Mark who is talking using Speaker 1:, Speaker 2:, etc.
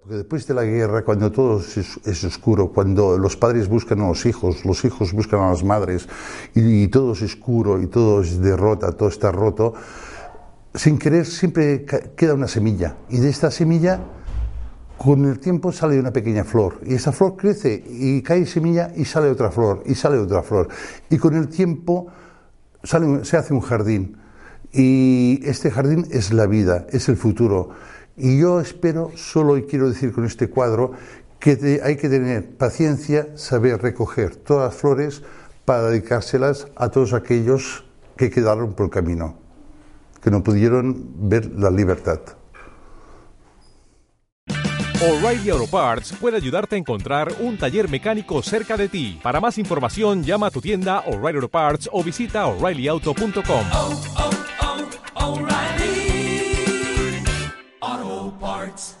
Speaker 1: Porque después de la guerra, cuando todo es, es, oscuro, cuando los padres buscan a los hijos, los hijos buscan a las madres, y, y, todo es oscuro y todo es derrota, todo está roto, sin querer siempre queda una semilla. Y de esta semilla, con el tiempo sale una pequeña flor. Y esa flor crece y cae semilla y sale otra flor, y sale otra flor. Y con el tiempo sale, se hace un jardín. Y este jardín es la vida, es el futuro. Y yo espero, solo y quiero decir con este cuadro, que hay que tener paciencia, saber recoger todas las flores para dedicárselas a todos aquellos que quedaron por el camino, que no pudieron ver la libertad.
Speaker 2: O'Reilly Auto Parts puede ayudarte a encontrar un taller mecánico cerca de ti. Para más información, llama a tu tienda O'Reilly Auto Parts o visita oreillyauto.com. hearts.